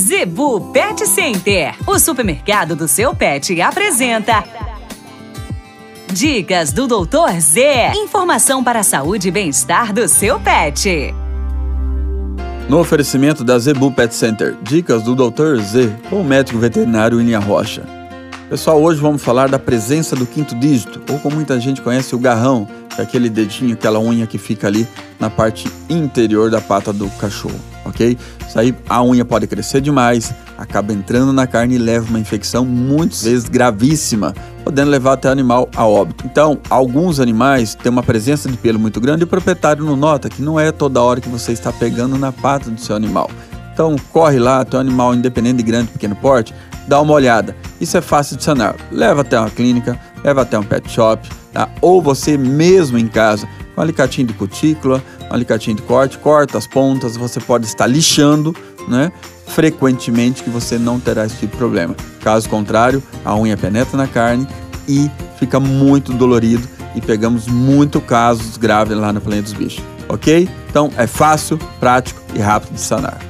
Zebu Pet Center, o supermercado do seu pet, apresenta. Dicas do Doutor Z. Informação para a saúde e bem-estar do seu pet. No oferecimento da Zebu Pet Center, dicas do Dr. Z, o médico veterinário William Rocha. Pessoal, hoje vamos falar da presença do quinto dígito, ou como muita gente conhece, o garrão, que é aquele dedinho, aquela unha que fica ali na parte interior da pata do cachorro, ok? Isso aí, a unha pode crescer demais, acaba entrando na carne e leva uma infecção muitas vezes gravíssima, podendo levar até o animal a óbito. Então, alguns animais têm uma presença de pelo muito grande e o proprietário não nota que não é toda hora que você está pegando na pata do seu animal. Então, corre lá, teu animal independente de grande ou pequeno porte, dá uma olhada. Isso é fácil de sanar. Leva até uma clínica, leva até um pet shop, tá? ou você mesmo em casa, com um alicatinho de cutícula, alicatinho de corte, corta as pontas, você pode estar lixando, né? Frequentemente que você não terá esse tipo de problema. Caso contrário, a unha penetra na carne e fica muito dolorido e pegamos muito casos graves lá no planeta dos bichos, ok? Então é fácil, prático e rápido de sanar.